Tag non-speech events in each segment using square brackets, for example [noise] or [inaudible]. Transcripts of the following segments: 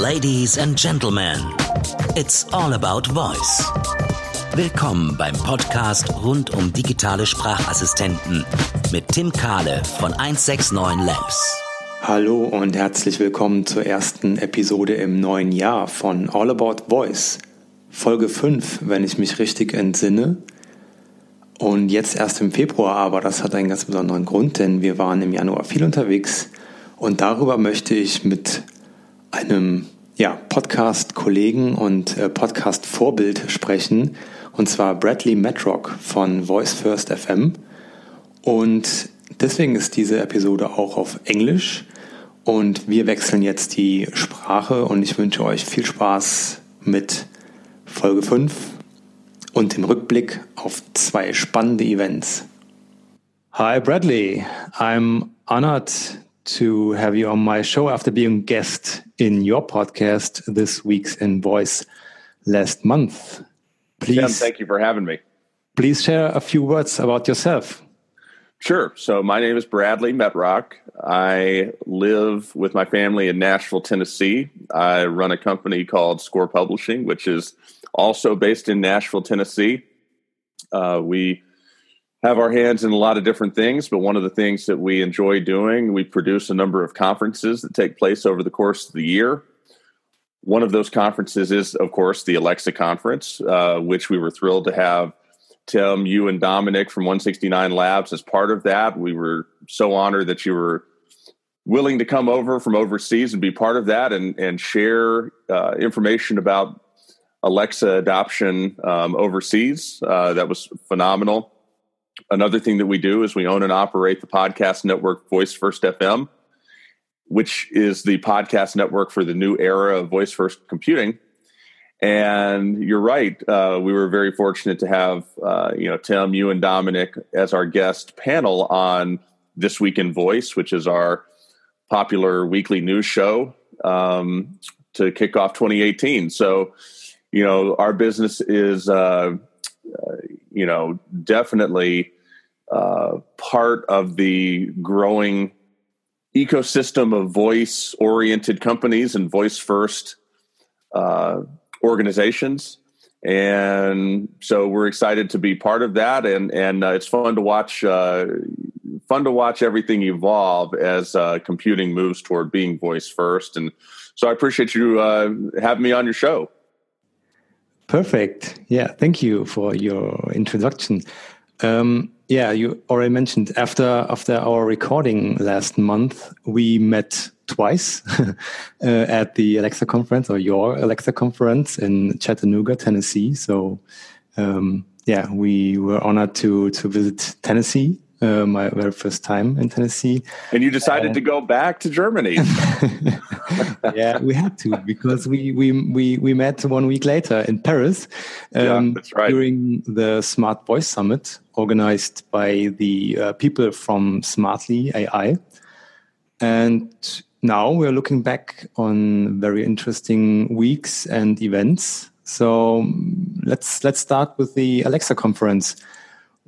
Ladies and Gentlemen, it's all about voice. Willkommen beim Podcast rund um digitale Sprachassistenten mit Tim Kahle von 169 Labs. Hallo und herzlich willkommen zur ersten Episode im neuen Jahr von All About Voice. Folge 5, wenn ich mich richtig entsinne. Und jetzt erst im Februar, aber das hat einen ganz besonderen Grund, denn wir waren im Januar viel unterwegs und darüber möchte ich mit einem ja, Podcast-Kollegen und äh, Podcast-Vorbild sprechen, und zwar Bradley Metrock von Voice First FM. Und deswegen ist diese Episode auch auf Englisch. Und wir wechseln jetzt die Sprache und ich wünsche euch viel Spaß mit Folge 5 und dem Rückblick auf zwei spannende Events. Hi Bradley, I'm honored to have you on my show after being guest in your podcast this week's in voice last month. Please, thank you for having me. Please share a few words about yourself. Sure. So my name is Bradley Metrock. I live with my family in Nashville, Tennessee. I run a company called Score Publishing, which is also based in Nashville, Tennessee. Uh, we have our hands in a lot of different things, but one of the things that we enjoy doing, we produce a number of conferences that take place over the course of the year. One of those conferences is, of course, the Alexa conference, uh, which we were thrilled to have Tim, you, and Dominic from 169 Labs as part of that. We were so honored that you were willing to come over from overseas and be part of that and, and share uh, information about Alexa adoption um, overseas. Uh, that was phenomenal. Another thing that we do is we own and operate the podcast network Voice First FM, which is the podcast network for the new era of voice first computing. And you're right. Uh, we were very fortunate to have, uh, you know, Tim, you and Dominic as our guest panel on This Week in Voice, which is our popular weekly news show um, to kick off 2018. So, you know, our business is, uh, you know, definitely uh, part of the growing ecosystem of voice oriented companies and voice first uh, organizations. And so we're excited to be part of that. And, and uh, it's fun to watch, uh, fun to watch everything evolve as uh, computing moves toward being voice first. And so I appreciate you uh, having me on your show. Perfect. Yeah. Thank you for your introduction. Um, yeah, you already mentioned after after our recording last month, we met twice [laughs] uh, at the Alexa conference or your Alexa conference in Chattanooga, Tennessee. So, um, yeah, we were honored to to visit Tennessee uh, my very first time in Tennessee. And you decided uh, to go back to Germany. [laughs] yeah, we had to because we we we we met one week later in Paris. Um, yeah, right. During the Smart Voice Summit organized by the uh, people from Smartly AI, and now we're looking back on very interesting weeks and events. So let's let's start with the Alexa conference.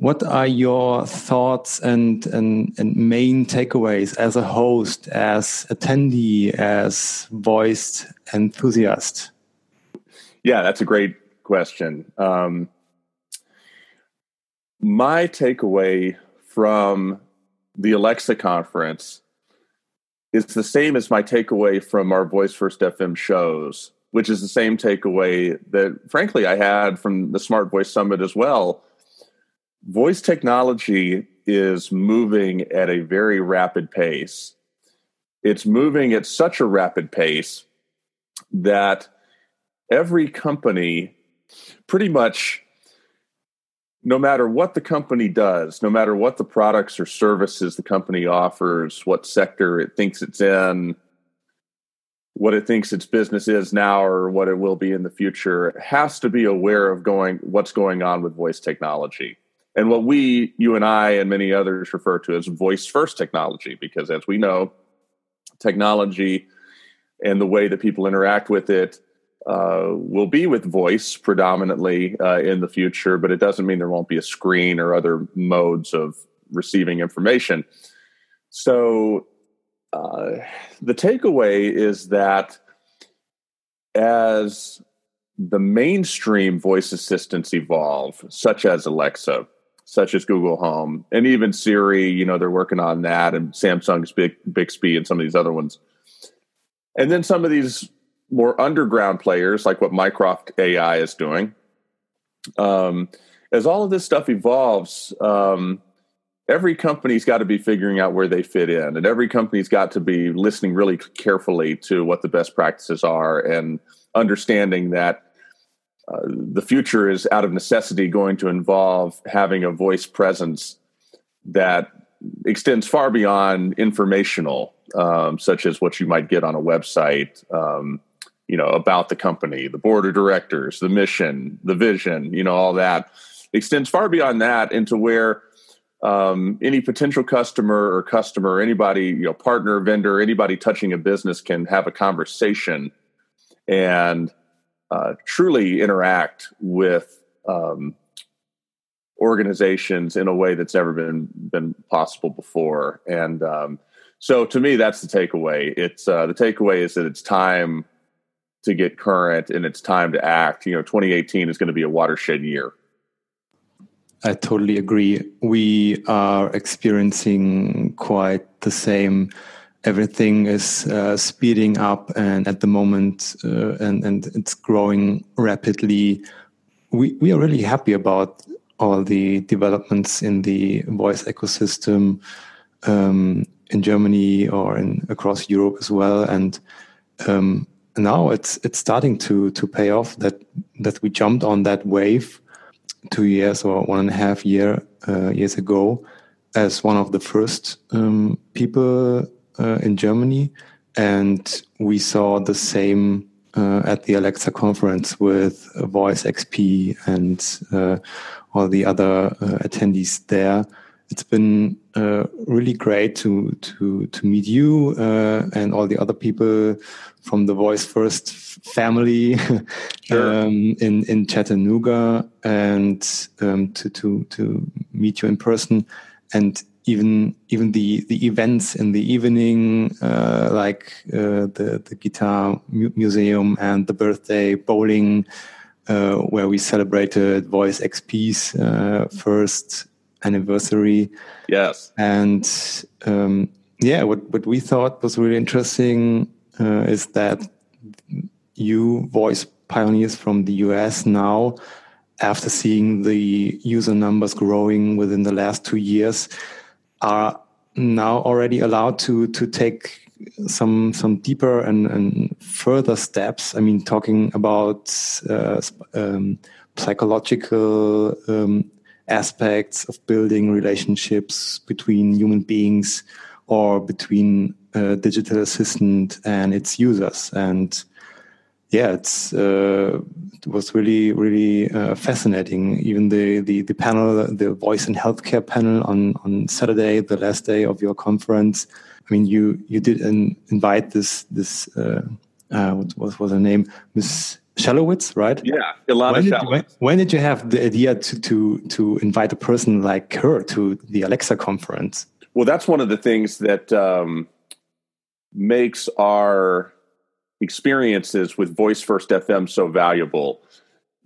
What are your thoughts and, and, and main takeaways as a host, as attendee, as voiced enthusiast? Yeah, that's a great question. Um, my takeaway from the Alexa conference is the same as my takeaway from our Voice First FM shows, which is the same takeaway that, frankly, I had from the Smart Voice Summit as well voice technology is moving at a very rapid pace. It's moving at such a rapid pace that every company, pretty much, no matter what the company does, no matter what the products or services the company offers, what sector it thinks it's in, what it thinks its business is now or what it will be in the future, has to be aware of going what's going on with voice technology and what we, you and I, and many others refer to as voice first technology, because as we know, technology and the way that people interact with it uh, will be with voice predominantly uh, in the future, but it doesn't mean there won't be a screen or other modes of receiving information. So, uh, the takeaway is that as the mainstream voice assistants evolve, such as Alexa, such as Google Home, and even Siri, you know, they're working on that, and Samsung's Big Bixby and some of these other ones. And then some of these more underground players, like what Mycroft AI is doing. Um, as all of this stuff evolves, um, every company's got to be figuring out where they fit in, and every company's got to be listening really carefully to what the best practices are and understanding that uh, the future is out of necessity going to involve having a voice presence that extends far beyond informational, um, such as what you might get on a website, um, you know, about the company, the board of directors, the mission, the vision, you know, all that. Extends far beyond that into where um, any potential customer or customer, anybody, you know, partner, vendor, anybody touching a business can have a conversation. And uh, truly interact with um, organizations in a way that's never been been possible before. And um, so, to me, that's the takeaway. It's uh, the takeaway is that it's time to get current and it's time to act. You know, 2018 is going to be a watershed year. I totally agree. We are experiencing quite the same everything is uh, speeding up and at the moment uh, and and it's growing rapidly. We we are really happy about all the developments in the voice ecosystem um, in Germany or in across Europe as well. And um, now it's it's starting to to pay off that that we jumped on that wave two years or one and a half year uh, years ago as one of the first um, people uh, in Germany, and we saw the same uh, at the Alexa conference with Voice XP and uh, all the other attendees there. It's been really great to to to meet you and all the other people from the Voice First family [laughs] sure. um, in in Chattanooga, and um, to to to meet you in person. And even even the the events in the evening, uh, like uh, the the guitar mu museum and the birthday bowling, uh, where we celebrated Voice XP's uh, first anniversary. Yes, and um, yeah, what what we thought was really interesting uh, is that you voice pioneers from the US now after seeing the user numbers growing within the last two years are now already allowed to to take some some deeper and, and further steps. I mean, talking about uh, um, psychological um, aspects of building relationships between human beings or between a digital assistant and its users. And yeah, it's uh, it was really really uh, fascinating. Even the, the the panel, the voice and healthcare panel on on Saturday, the last day of your conference. I mean, you you did an, invite this this uh, uh what, what was her name, Miss Shalowitz, right? Yeah, Ilana when did, when, when, did you have the idea to to to invite a person like her to the Alexa conference? Well, that's one of the things that um, makes our experiences with Voice First FM so valuable.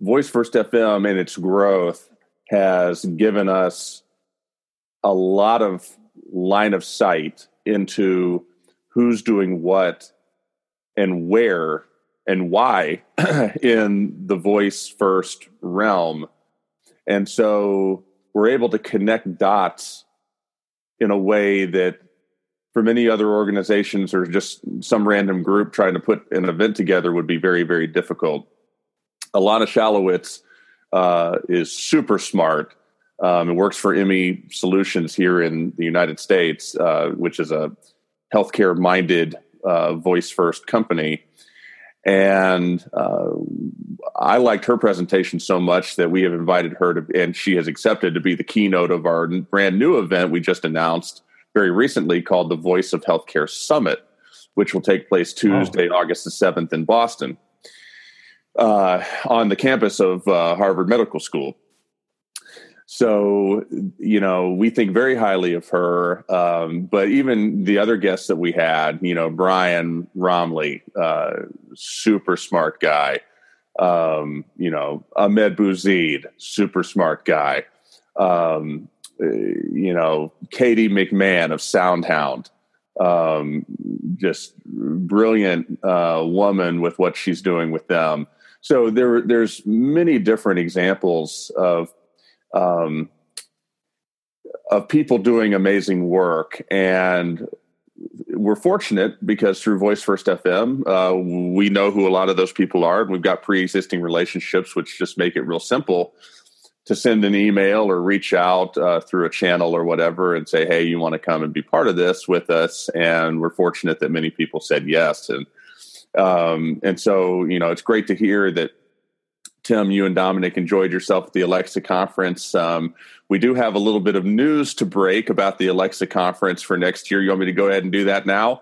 Voice First FM and its growth has given us a lot of line of sight into who's doing what and where and why [clears throat] in the voice first realm. And so we're able to connect dots in a way that for many other organizations or just some random group trying to put an event together would be very, very difficult. Ilana Shalowitz uh, is super smart um, and works for Emmi Solutions here in the United States, uh, which is a healthcare minded uh, voice first company. And uh, I liked her presentation so much that we have invited her to, and she has accepted to be the keynote of our brand new event we just announced very recently called the Voice of Healthcare Summit, which will take place Tuesday, oh. August the 7th in Boston uh, on the campus of uh, Harvard Medical School. So, you know, we think very highly of her. Um, but even the other guests that we had, you know, Brian Roemmele, uh, super smart guy. Um, you know, Ahmed Bouzid, super smart guy. Um, uh, you know, Katie McMahon of Soundhound, um, just brilliant uh, woman with what she's doing with them. So there, there's many different examples of um, of people doing amazing work, and we're fortunate because through Voice First FM, uh, we know who a lot of those people are, and we've got pre-existing relationships, which just make it real simple to send an email or reach out uh, through a channel or whatever and say, "Hey, you want to come and be part of this with us?" And we're fortunate that many people said yes, and um, and so you know it's great to hear that Tim, you and Dominic enjoyed yourself at the Alexa conference. Um, we do have a little bit of news to break about the Alexa conference for next year. You want me to go ahead and do that now?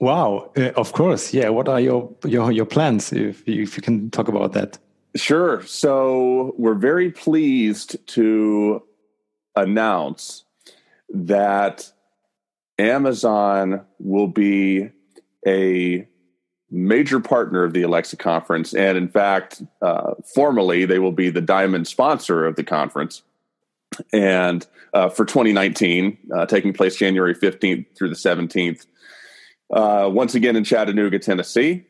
Wow, uh, of course. Yeah. What are your your your plans? If if you can talk about that. Sure. So we're very pleased to announce that Amazon will be a major partner of the Alexa conference. And in fact, uh, formally, they will be the diamond sponsor of the conference. And uh, for 2019, uh, taking place January 15th through the 17th, uh, once again in Chattanooga, Tennessee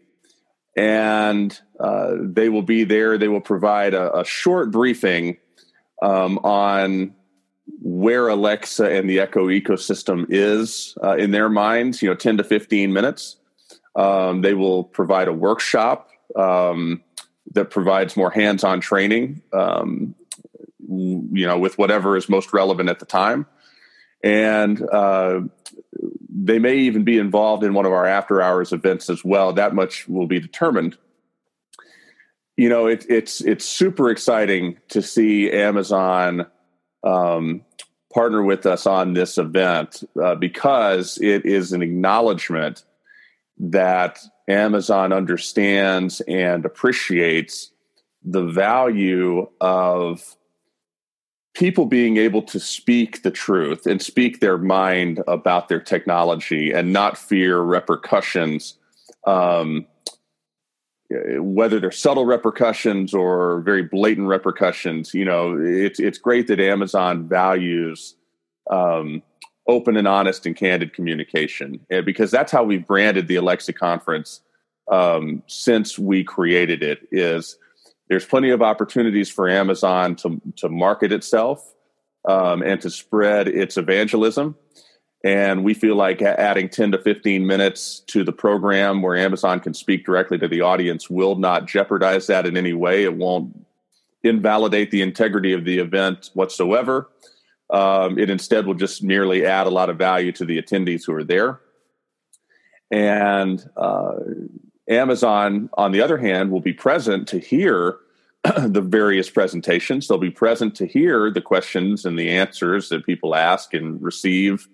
and uh, they will be there. They will provide a, a short briefing um, on where Alexa and the Echo ecosystem is uh, in their minds. You know, ten to fifteen minutes. Um, they will provide a workshop um, that provides more hands-on training. Um, you know, with whatever is most relevant at the time, and uh, they may even be involved in one of our after hours events as well. That much will be determined. You know, it, it's it's super exciting to see Amazon um, partner with us on this event uh, because it is an acknowledgement that Amazon understands and appreciates the value of people being able to speak the truth and speak their mind about their technology and not fear repercussions, um, whether they're subtle repercussions or very blatant repercussions. You know, it's it's great that Amazon values um, open and honest and candid communication, because that's how we've branded the Alexa conference um, since we created it. Is there's plenty of opportunities for Amazon to to market itself um, and to spread its evangelism. And we feel like adding 10 to 15 minutes to the program where Amazon can speak directly to the audience will not jeopardize that in any way. It won't invalidate the integrity of the event whatsoever. Um, it instead will just merely add a lot of value to the attendees who are there. And uh, Amazon, on the other hand, will be present to hear [clears throat] the various presentations. They'll be present to hear the questions and the answers that people ask and receive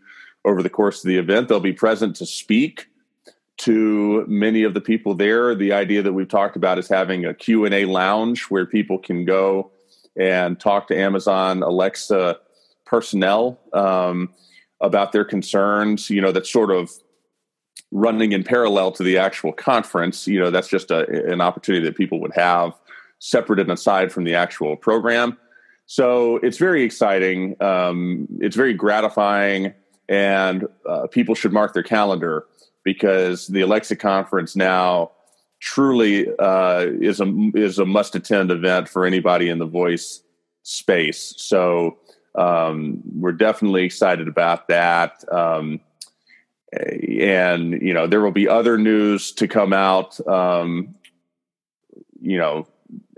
over the course of the event. They'll be present to speak to many of the people there. The idea that we've talked about is having a Q&A lounge where people can go and talk to Amazon Alexa personnel um, about their concerns. You know, that's sort of running in parallel to the actual conference. You know, that's just a, an opportunity that people would have separate and aside from the actual program. So it's very exciting. Um, it's very gratifying, and uh, people should mark their calendar because the Alexa conference now truly uh, is a is a must attend event for anybody in the voice space. So um, we're definitely excited about that. Um, and you know there will be other news to come out um, you know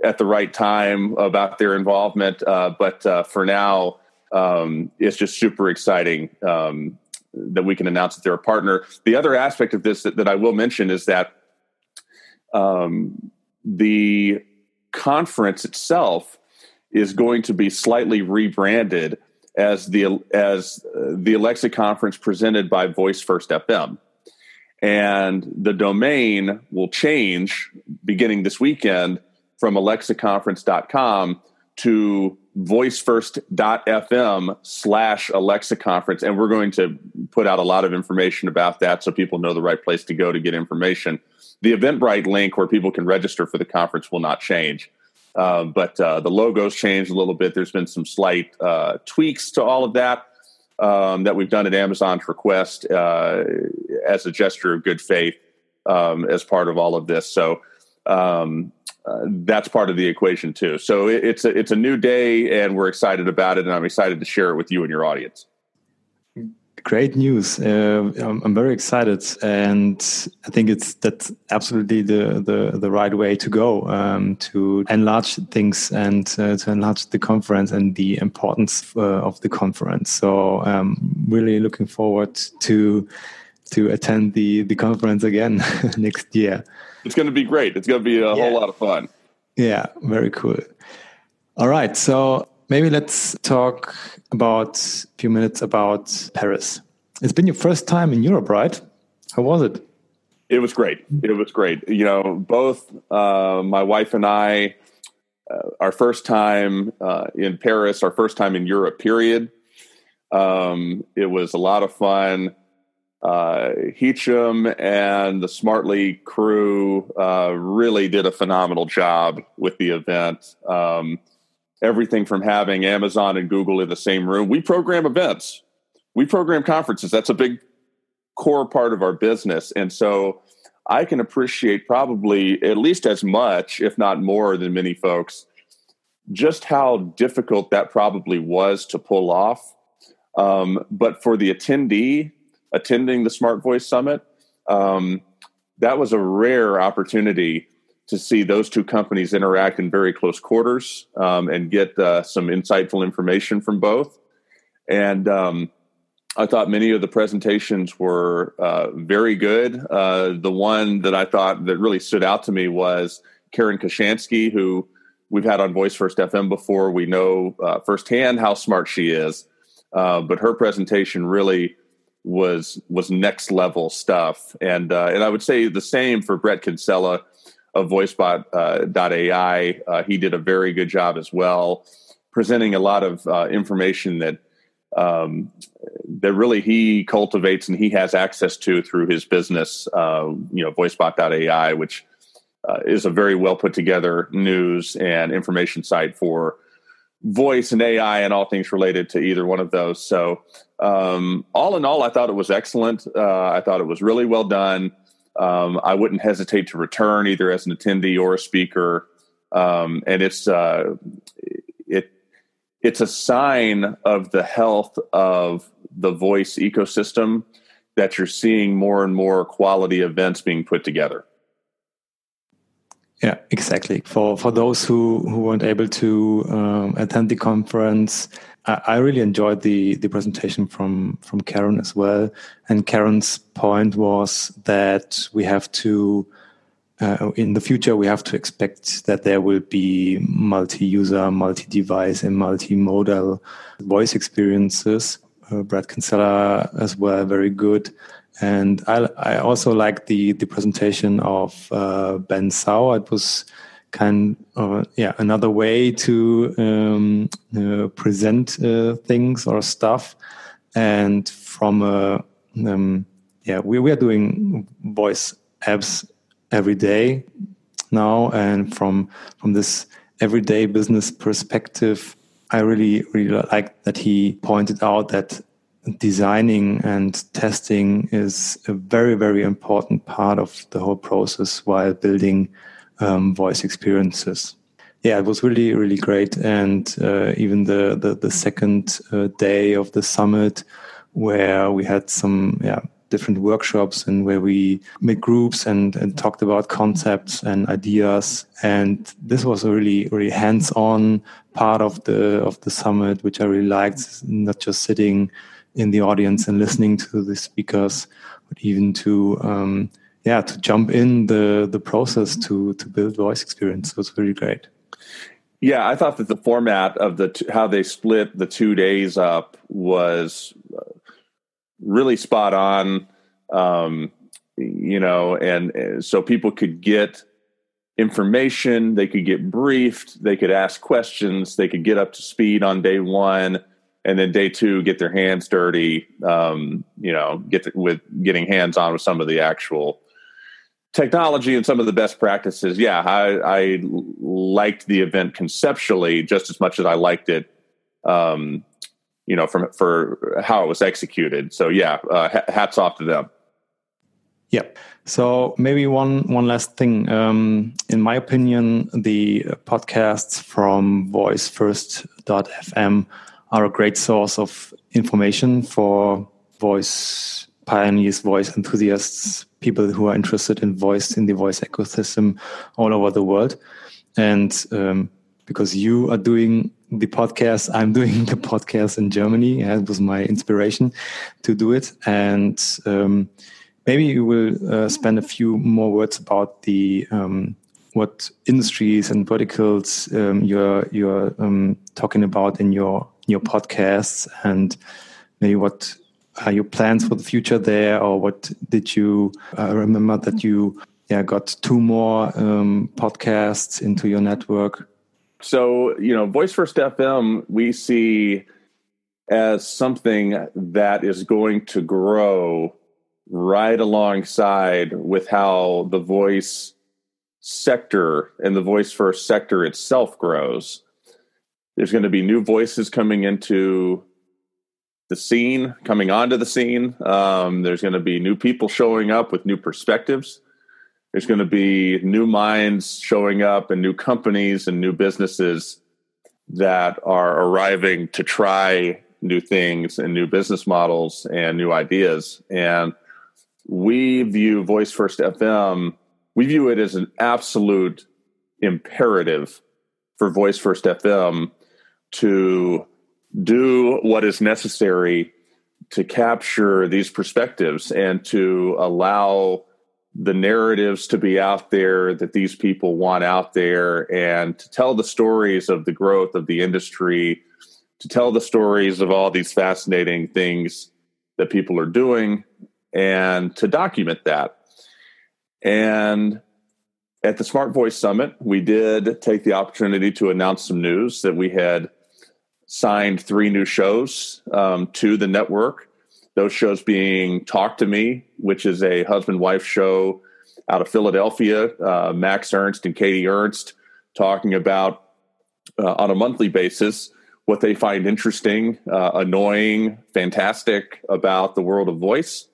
at the right time about their involvement. Uh, but uh, for now um, it's just super exciting um, that we can announce that they're a partner. The other aspect of this that, that i will mention is that um, the conference itself is going to be slightly rebranded as the as uh, the Alexa conference presented by Voice First FM. And the domain will change beginning this weekend from alexaconference.com to voicefirst.fm slash Alexa conference. And we're going to put out a lot of information about that so people know the right place to go to get information. The Eventbrite link where people can register for the conference will not change. Uh, but uh, the logo's changed a little bit. There's been some slight uh, tweaks to all of that um, that we've done at Amazon's request uh, as a gesture of good faith um, as part of all of this. So um, uh, that's part of the equation too. So it, it's a, it's a new day, and we're excited about it, and I'm excited to share it with you and your audience. Great news! Uh, I'm, I'm, very excited, and I think it's that's absolutely the the, the right way to go um, to enlarge things and uh, to enlarge the conference and the importance uh, of the conference. So, um, really looking forward to to attend the the conference again [laughs] next year. It's going to be great. It's going to be a yeah. whole lot of fun. Yeah, very cool. All right, so maybe let's talk about a few minutes about Paris. It's been your first time in Europe, right? How was it? It was great. It was great. You know, both uh, my wife and I, uh, our first time uh, in Paris, our first time in Europe, period. Um, it was a lot of fun uh, Hicham and the Smartly crew uh, really did a phenomenal job with the event. Um, everything from having Amazon and Google in the same room. We program events, we program conferences. That's a big core part of our business. And so I can appreciate probably at least as much, if not more, than many folks, just how difficult that probably was to pull off. Um, but for the attendee, attending the Smart Voice Summit, um, that was a rare opportunity to see those two companies interact in very close quarters um, and get uh, some insightful information from both. And um, I thought many of the presentations were uh, very good. Uh, the one that I thought that really stood out to me was Karen Kaushansky, who we've had on Voice First FM before. We know uh, firsthand how smart she is, uh, but her presentation really was was next level stuff. And uh, and I would say the same for Bret Kinsella of VoiceBot.ai. Uh, uh, he did a very good job as well, presenting a lot of uh, information that um, that really he cultivates and he has access to through his business. Uh, you know, VoiceBot.ai, which uh, is a very well put together news and information site for voice and AI and all things related to either one of those. So, um, all in all, I thought it was excellent. Uh, I thought it was really well done. Um, I wouldn't hesitate to return either as an attendee or a speaker. Um, and it's uh, it it's a sign of the health of the voice ecosystem that you're seeing more and more quality events being put together. Yeah, exactly. For for those who who weren't able to um, attend the conference, I, I, really enjoyed the the presentation from from Karen as well. And Karen's point was that we have to. Uh, in the future, we have to expect that there will be multi-user, multi-device, and multi-modal voice experiences. Uh, Brad Kinsella as well, very good. And I, I also like the, the presentation of uh, Ben Sauer. It was kind of yeah another way to um, uh, present uh, things or stuff. And from a um, yeah, we, we are doing voice apps every day now, and from from this everyday business perspective, I really really like that he pointed out that designing and testing is a very, very important part of the whole process while building um, voice experiences. Yeah, it was really, really great. And uh, even the, the, the second uh, day of the summit, where we had some yeah, different workshops and where we made groups and, and talked about concepts and ideas. And this was a really, really hands-on part of the of the summit, which I really liked. Not just sitting in the audience and listening to the speakers, but even to um, yeah to jump in the the process to to build voice experience was really great. Yeah, I thought that the format of the t- how they split the two days up was uh, really spot on. Um, you know, and uh, so people could get information, they could get briefed, they could ask questions, they could get up to speed on day one, and then day two get their hands dirty. Um, you know, get to, with getting hands on with some of the actual technology and some of the best practices. Yeah, I, I liked the event conceptually just as much as I liked it. Um, you know, from for how it was executed. So yeah, uh, hats off to them. Yep. So maybe one one last thing. Um, in my opinion, the podcasts from VoiceFirst.fm are a great source of information for voice pioneers, voice enthusiasts, people who are interested in voice in the voice ecosystem all over the world. And um, because you are doing the podcast, I'm [laughs] doing the podcast in Germany. That was my inspiration to do it. And um, maybe you will uh, spend a few more words about the um, what industries and verticals um, you're you're um, talking about in your your podcasts, and maybe what are your plans for the future there, or what did you uh, remember that you yeah got two more um, podcasts into your network? So you know, Voice First FM, we see as something that is going to grow right alongside with how the voice sector and the voice first sector itself grows. There's going to be new voices coming into the scene, coming onto the scene. Um, there's going to be new people showing up with new perspectives. There's going to be new minds showing up and new companies and new businesses that are arriving to try new things and new business models and new ideas. And we view Voice First FM, we view it as an absolute imperative for Voice First FM to do what is necessary to capture these perspectives and to allow the narratives to be out there that these people want out there and to tell the stories of the growth of the industry, to tell the stories of all these fascinating things that people are doing and to document that. And at the Smart Voice Summit, we did take the opportunity to announce some news that we had signed three new shows um, to the network. Those shows being Talk to Me, which is a husband wife show out of Philadelphia, uh, Max Ernst and Katie Ernst talking about uh, on a monthly basis what they find interesting, uh, annoying, fantastic about the world of voice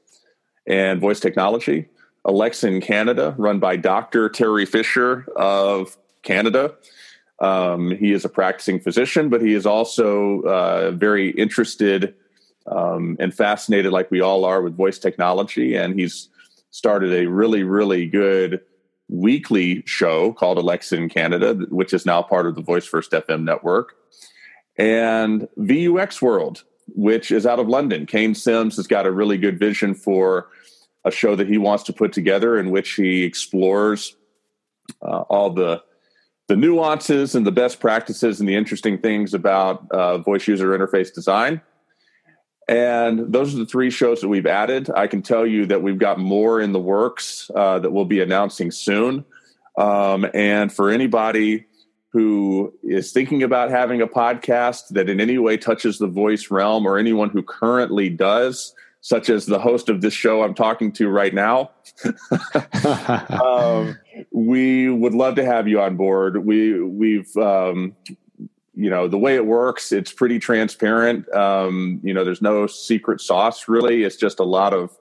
and voice technology. Alexa in Canada, run by Dr. Teri Fisher of Canada. Um, he is a practicing physician, but he is also uh, very interested um, and fascinated, like we all are, with voice technology. And he's started a really, really good weekly show called Alexa in Canada, which is now part of the Voice First FM network. And VUX World, which is out of London. Kane Simms has got a really good vision for a show that he wants to put together in which he explores uh, all the the nuances and the best practices and the interesting things about uh, voice user interface design. And those are the three shows that we've added. I can tell you that we've got more in the works uh, that we'll be announcing soon. Um, and for anybody who is thinking about having a podcast that in any way touches the voice realm or anyone who currently does, such as the host of this show I'm talking to right now, [laughs] um, we would love to have you on board. We we've um, you know the way it works. It's pretty transparent. Um, you know, there's no secret sauce really. It's just a lot of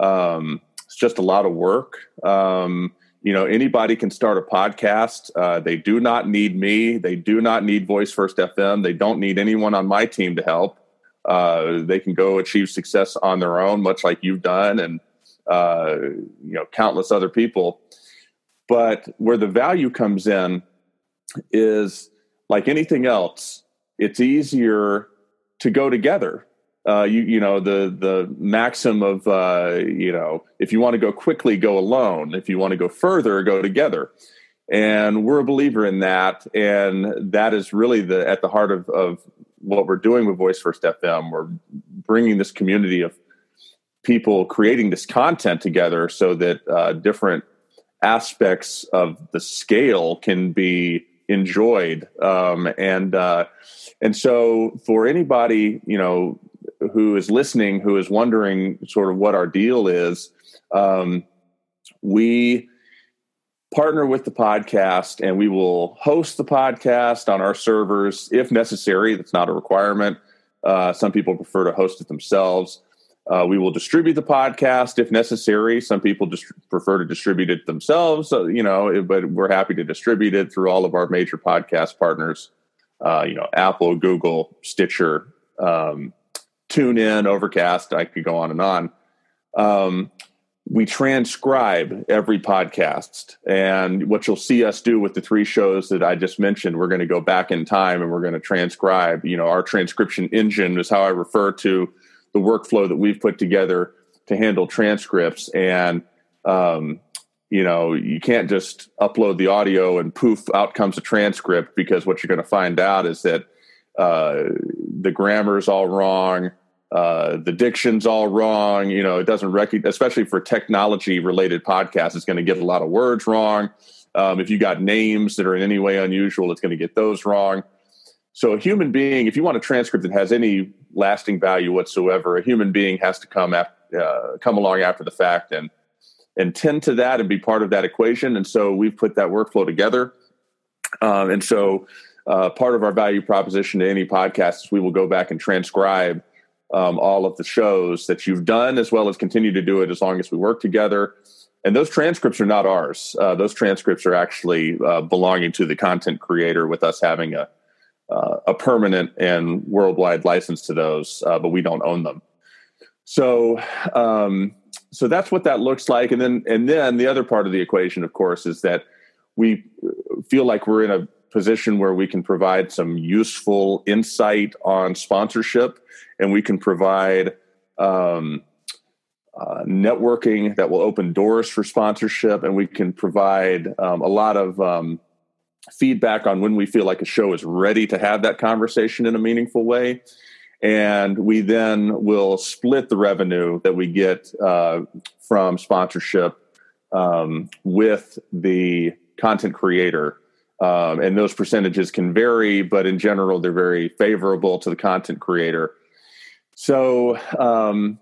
um, it's just a lot of work. Um, you know anybody can start a podcast uh, they do not need me they do not need voice first fm they don't need anyone on my team to help uh, they can go achieve success on their own much like you've done and uh, you know countless other people but where the value comes in is like anything else it's easier to go together uh, you you know the the maxim of uh, you know if you want to go quickly, go alone. If you want to go further, go together. And we're a believer in that, and that is really the at the heart of, of what we're doing with Voice First FM. We're bringing this community of people creating this content together so that uh, different aspects of the scale can be enjoyed. Um, and uh, and so for anybody you know who is listening, who is wondering sort of what our deal is, um, we partner with the podcast and we will host the podcast on our servers if necessary. That's not a requirement. Uh, some people prefer to host it themselves. Uh, we will distribute the podcast if necessary. Some people just prefer to distribute it themselves, so, you know, but we're happy to distribute it through all of our major podcast partners, uh, you know, Apple, Google, Stitcher, um, TuneIn, Overcast. I could go on and on. Um, we transcribe every podcast. And what you'll see us do with the three shows that I just mentioned, we're going to go back in time and we're going to transcribe. You know, our transcription engine is how I refer to the workflow that we've put together to handle transcripts. And, um, you know, you can't just upload the audio and poof, out comes a transcript because what you're going to find out is that uh, the grammar is all wrong uh, the diction's all wrong. You know, it doesn't recognize, especially for technology related podcasts, it's going to get a lot of words wrong. Um, if you got names that are in any way unusual, it's going to get those wrong. So, a human being, if you want a transcript that has any lasting value whatsoever, a human being has to come after, uh, come along after the fact and and tend to that and be part of that equation. And so, we've put that workflow together. Um, and so, uh, part of our value proposition to any podcast is we will go back and transcribe um, all of the shows that you've done, as well as continue to do it as long as we work together. And those transcripts are not ours. Uh, those transcripts are actually uh, belonging to the content creator, with us having a uh, a permanent and worldwide license to those, uh, but we don't own them. So, um, so that's what that looks like. And then, and then the other part of the equation, of course, is that we feel like we're in a position where we can provide some useful insight on sponsorship and we can provide um, uh, networking that will open doors for sponsorship and we can provide um, a lot of um, feedback on when we feel like a show is ready to have that conversation in a meaningful way. And we then will split the revenue that we get uh, from sponsorship um, with the content creator um, and those percentages can vary, but in general, they're very favorable to the content creator. So, um,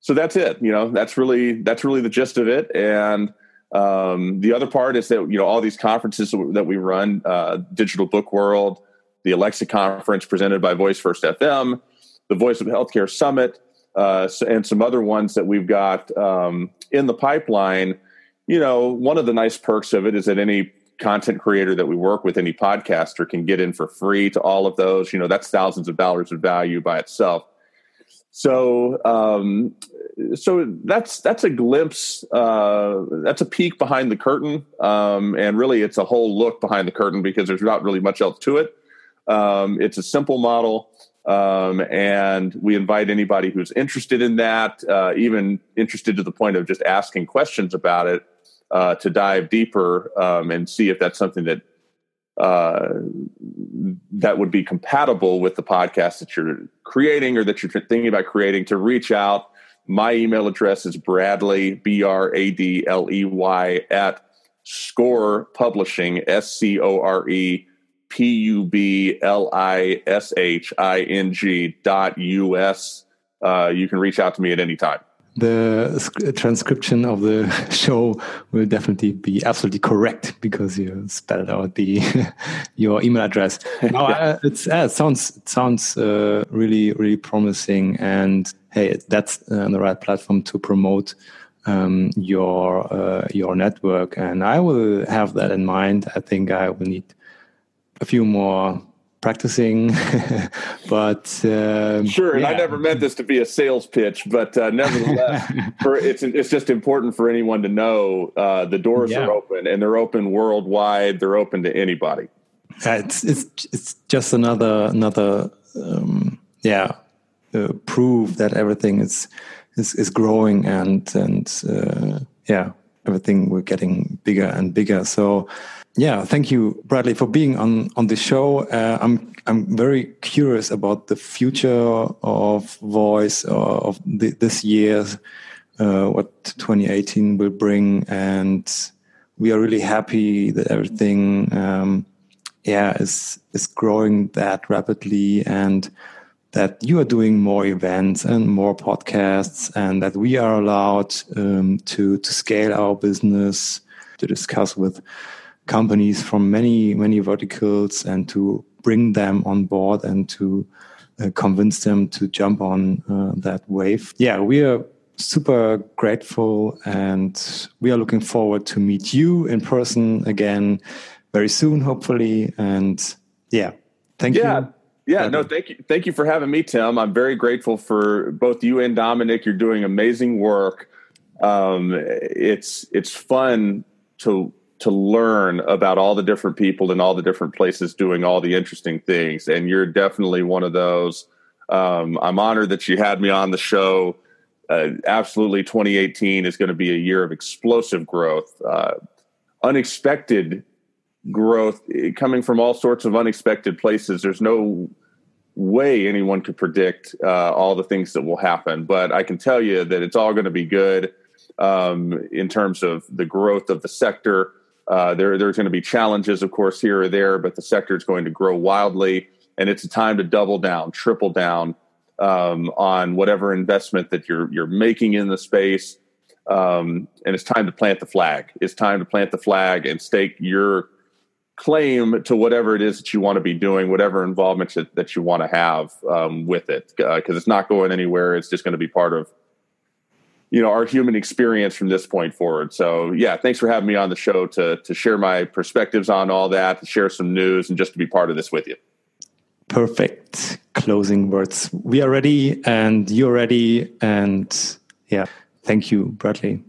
so that's it. You know, that's really that's really the gist of it. And um, the other part is that you know all these conferences that we run, uh, Digital Book World, the Alexa conference presented by Voice First FM, the Voice of Healthcare Summit, uh, and some other ones that we've got um, in the pipeline. You know, one of the nice perks of it is that any content creator that we work with, any podcaster can get in for free to all of those. You know, that's thousands of dollars of value by itself. So, um, so that's that's a glimpse. Uh, that's a peek behind the curtain, um, and really, it's a whole look behind the curtain because there's not really much else to it. Um, it's a simple model, um, and we invite anybody who's interested in that, uh, even interested to the point of just asking questions about it, uh, to dive deeper um, and see if that's something that uh, that would be compatible with the podcast that you're creating or that you're thinking about creating to reach out. My email address is Bradley, B R A D L E Y, at Score Publishing, S C O R E P U B L I S H I N G dot U S. Uh, you can reach out to me at any time the transcription of the [laughs] show will definitely be absolutely correct because you spelled out the [laughs] your email address. [laughs] No, yeah. it's uh, it sounds it sounds uh, really really promising, and hey, that's uh, the right platform to promote um, your uh, your network. And I will have that in mind. I think I will need a few more practicing. [laughs] but um, sure, and yeah. I never meant this to be a sales pitch, but uh, nevertheless, [laughs] for, it's it's just important for anyone to know uh, the doors yeah. are open, and they're open worldwide. They're open to anybody. Uh, it's it's it's just another another um, yeah uh, proof that everything is is is growing and and uh, yeah everything we're getting bigger and bigger. So yeah, thank you, Bradley, for being on on the show. Uh, I'm I'm very curious about the future of voice uh, of the, this year, uh, what 2018 will bring, and we are really happy that everything, um, yeah, is is growing that rapidly, and that you are doing more events and more podcasts, and that we are allowed um, to to scale our business, to discuss with companies from many many verticals, and to bring them on board and to uh, convince them to jump on uh, that wave. Yeah, we are super grateful and we are looking forward to meet you in person again very soon hopefully and yeah thank yeah. you yeah, no, thank you. Thank you for having me, Tim. I'm very grateful for both you and Dominic. You're doing amazing work. Um, it's it's fun to to learn about all the different people in all the different places doing all the interesting things, and you're definitely one of those. Um, I'm honored that you had me on the show uh, absolutely 2018 is going to be a year of explosive growth, uh, unexpected growth eh, coming from all sorts of unexpected places. There's no way anyone could predict uh, all the things that will happen, but I can tell you that it's all going to be good um, in terms of the growth of the sector. Uh, there, there's going to be challenges, of course, here or there, but the sector is going to grow wildly, and it's a time to double down, triple down um, on whatever investment that you're you're making in the space. Um, and it's time to plant the flag. It's time to plant the flag and stake your claim to whatever it is that you want to be doing, whatever involvement that, that you want to have um, with it, because uh, it's not going anywhere. It's just going to be part of you know our human experience from this point forward. So yeah, thanks for having me on the show to to share my perspectives on all that, to share some news, and just to be part of this with you perfect closing words. We are ready and you're ready. And yeah, thank you, Bradley.